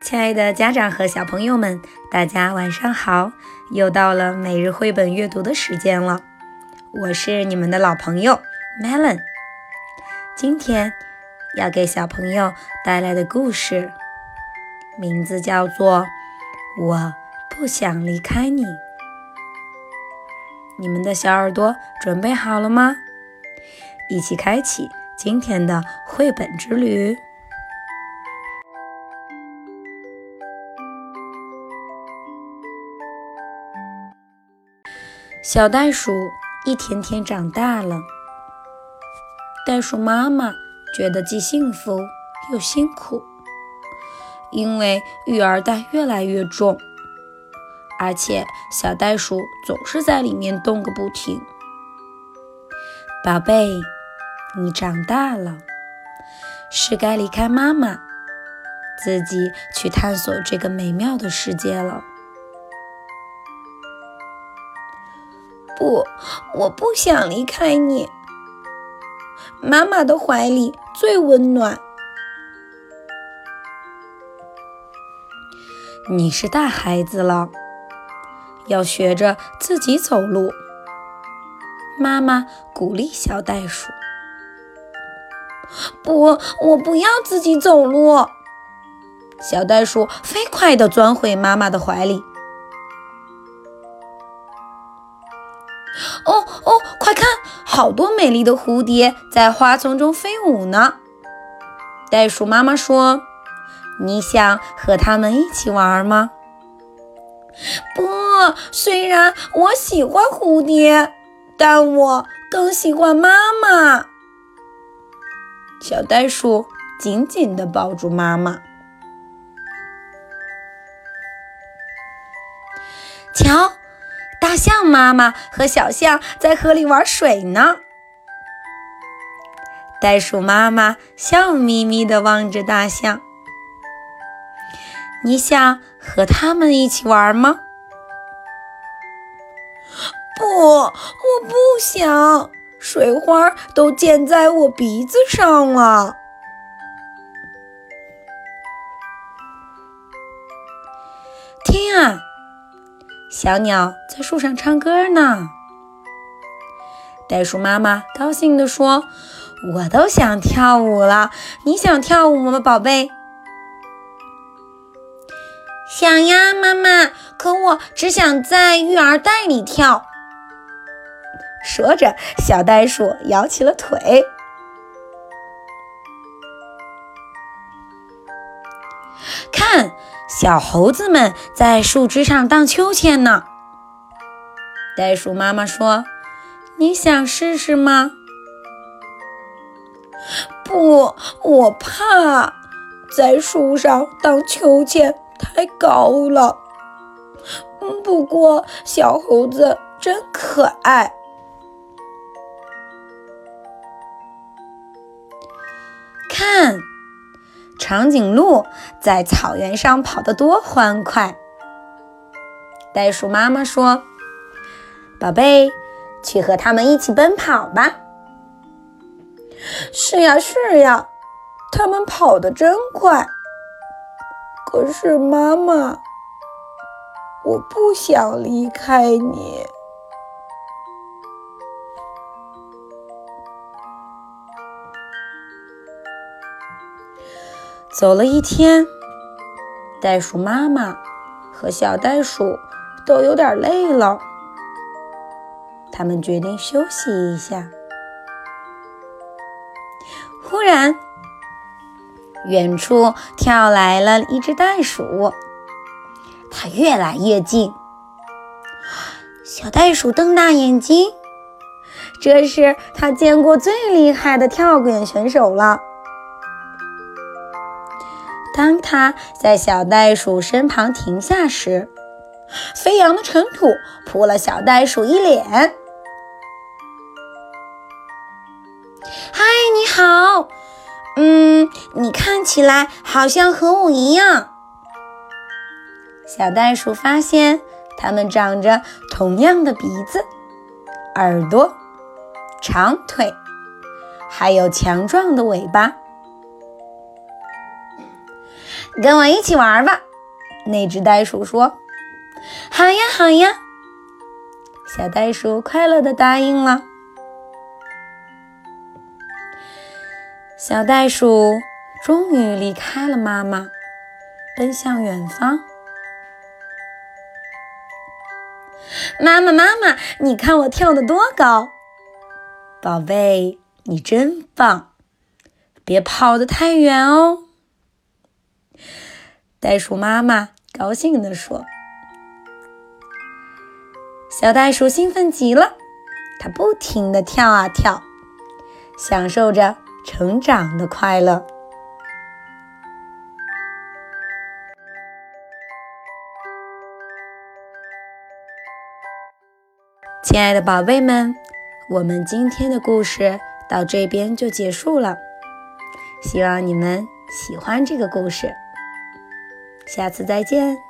亲爱的家长和小朋友们，大家晚上好！又到了每日绘本阅读的时间了，我是你们的老朋友 Melon。今天要给小朋友带来的故事，名字叫做《我不想离开你》。你们的小耳朵准备好了吗？一起开启今天的绘本之旅。小袋鼠一天天长大了，袋鼠妈妈觉得既幸福又辛苦，因为育儿袋越来越重，而且小袋鼠总是在里面动个不停。宝贝，你长大了，是该离开妈妈，自己去探索这个美妙的世界了。不，我不想离开你。妈妈的怀里最温暖。你是大孩子了，要学着自己走路。妈妈鼓励小袋鼠。不，我不要自己走路。小袋鼠飞快地钻回妈妈的怀里。哦哦，快看，好多美丽的蝴蝶在花丛中飞舞呢。袋鼠妈妈说：“你想和它们一起玩吗？”不，虽然我喜欢蝴蝶，但我更喜欢妈妈。小袋鼠紧紧地抱住妈妈。瞧。大象妈妈和小象在河里玩水呢。袋鼠妈妈笑眯眯地望着大象：“你想和他们一起玩吗？”“不，我不想，水花都溅在我鼻子上了。”听啊！小鸟在树上唱歌呢。袋鼠妈妈高兴地说：“我都想跳舞了，你想跳舞吗，宝贝？”“想呀，妈妈。可我只想在育儿袋里跳。”说着，小袋鼠摇起了腿。看。小猴子们在树枝上荡秋千呢。袋鼠妈妈说：“你想试试吗？”“不，我怕在树上荡秋千太高了。”“不过小猴子真可爱。”看。长颈鹿在草原上跑得多欢快！袋鼠妈妈说：“宝贝，去和它们一起奔跑吧。”“是呀，是呀，它们跑得真快。”可是妈妈，我不想离开你。走了一天，袋鼠妈妈和小袋鼠都有点累了，他们决定休息一下。忽然，远处跳来了一只袋鼠，它越来越近。小袋鼠瞪大眼睛，这是它见过最厉害的跳远选手了。当他在小袋鼠身旁停下时，飞扬的尘土扑了小袋鼠一脸。“嗨，你好，嗯，你看起来好像和我一样。”小袋鼠发现它们长着同样的鼻子、耳朵、长腿，还有强壮的尾巴。跟我一起玩吧。”那只袋鼠说：“好呀，好呀。”小袋鼠快乐地答应了。小袋鼠终于离开了妈妈，奔向远方。妈妈，妈妈，你看我跳得多高！宝贝，你真棒！别跑得太远哦。袋鼠妈妈高兴地说。小袋鼠兴奋极了，它不停地跳啊跳，享受着成长的快乐。亲爱的宝贝们，我们今天的故事到这边就结束了。希望你们喜欢这个故事，下次再见。